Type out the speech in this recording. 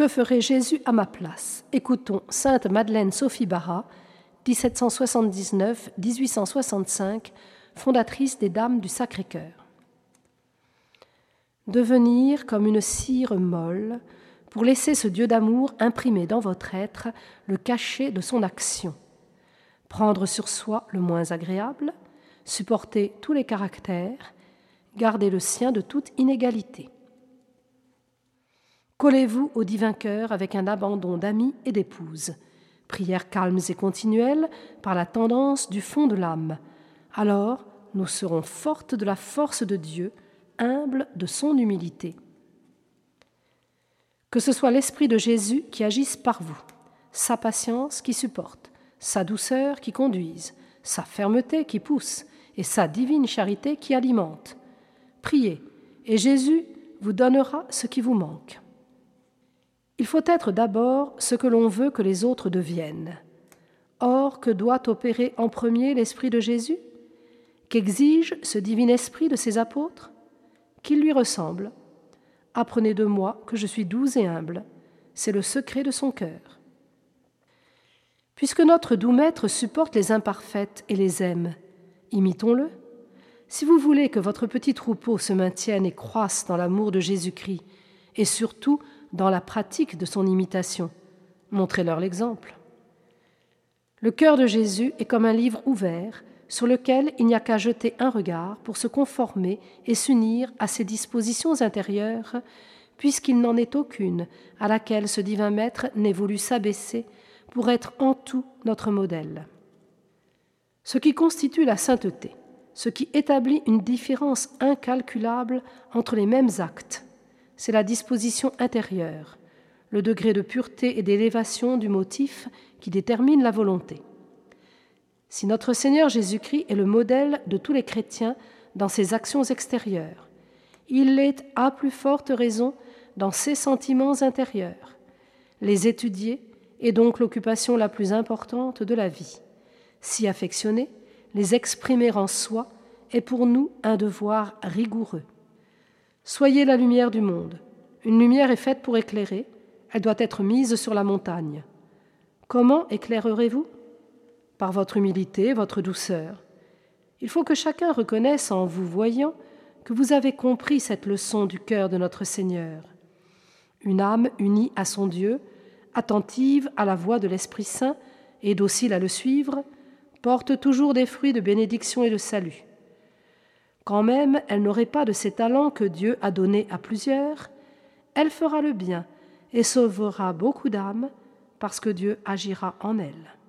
Que ferait Jésus à ma place? Écoutons Sainte Madeleine Sophie Barra, 1779-1865, fondatrice des Dames du Sacré-Cœur. Devenir comme une cire molle pour laisser ce Dieu d'amour imprimer dans votre être le cachet de son action. Prendre sur soi le moins agréable, supporter tous les caractères, garder le sien de toute inégalité. Collez-vous au divin cœur avec un abandon d'amis et d'épouses, prières calmes et continuelles par la tendance du fond de l'âme. Alors nous serons fortes de la force de Dieu, humbles de son humilité. Que ce soit l'Esprit de Jésus qui agisse par vous, sa patience qui supporte, sa douceur qui conduise, sa fermeté qui pousse et sa divine charité qui alimente. Priez, et Jésus vous donnera ce qui vous manque. Il faut être d'abord ce que l'on veut que les autres deviennent. Or, que doit opérer en premier l'Esprit de Jésus? Qu'exige ce divin Esprit de ses apôtres? Qu'il lui ressemble, Apprenez de moi que je suis doux et humble. C'est le secret de son cœur. Puisque notre doux maître supporte les imparfaites et les aime, imitons-le. Si vous voulez que votre petit troupeau se maintienne et croisse dans l'amour de Jésus-Christ, et surtout dans la pratique de son imitation, montrez-leur l'exemple. Le cœur de Jésus est comme un livre ouvert sur lequel il n'y a qu'à jeter un regard pour se conformer et s'unir à ses dispositions intérieures, puisqu'il n'en est aucune à laquelle ce divin Maître n'ait voulu s'abaisser pour être en tout notre modèle. Ce qui constitue la sainteté, ce qui établit une différence incalculable entre les mêmes actes, c'est la disposition intérieure, le degré de pureté et d'élévation du motif qui détermine la volonté. Si notre Seigneur Jésus-Christ est le modèle de tous les chrétiens dans ses actions extérieures, il l'est à plus forte raison dans ses sentiments intérieurs. Les étudier est donc l'occupation la plus importante de la vie. S'y affectionner, les exprimer en soi est pour nous un devoir rigoureux. Soyez la lumière du monde. Une lumière est faite pour éclairer, elle doit être mise sur la montagne. Comment éclairerez-vous? Par votre humilité, votre douceur. Il faut que chacun reconnaisse en vous voyant que vous avez compris cette leçon du cœur de notre Seigneur. Une âme unie à son Dieu, attentive à la voix de l'Esprit Saint et docile à le suivre, porte toujours des fruits de bénédiction et de salut. Quand même elle n'aurait pas de ces talents que Dieu a donnés à plusieurs, elle fera le bien et sauvera beaucoup d'âmes parce que Dieu agira en elle.